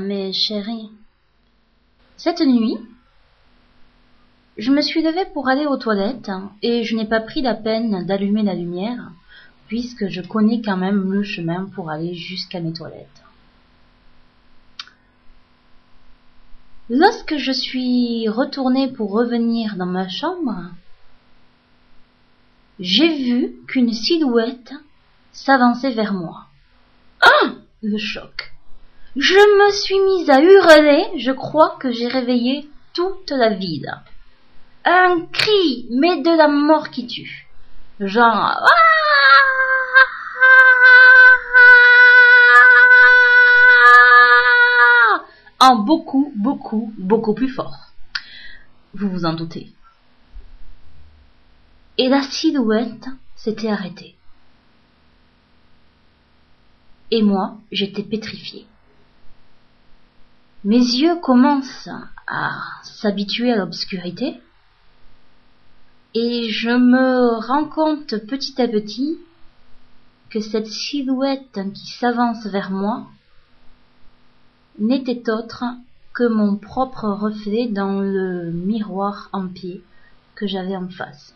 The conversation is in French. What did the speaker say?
mes chéris. Cette nuit, je me suis levée pour aller aux toilettes et je n'ai pas pris la peine d'allumer la lumière puisque je connais quand même le chemin pour aller jusqu'à mes toilettes. Lorsque je suis retournée pour revenir dans ma chambre, j'ai vu qu'une silhouette s'avançait vers moi. Ah Le choc. Je me suis mise à hurler, je crois que j'ai réveillé toute la ville. Un cri, mais de la mort qui tue. Genre... en beaucoup, beaucoup, beaucoup plus fort. Vous vous en doutez. Et la silhouette s'était arrêtée. Et moi, j'étais pétrifiée. Mes yeux commencent à s'habituer à l'obscurité et je me rends compte petit à petit que cette silhouette qui s'avance vers moi n'était autre que mon propre reflet dans le miroir en pied que j'avais en face.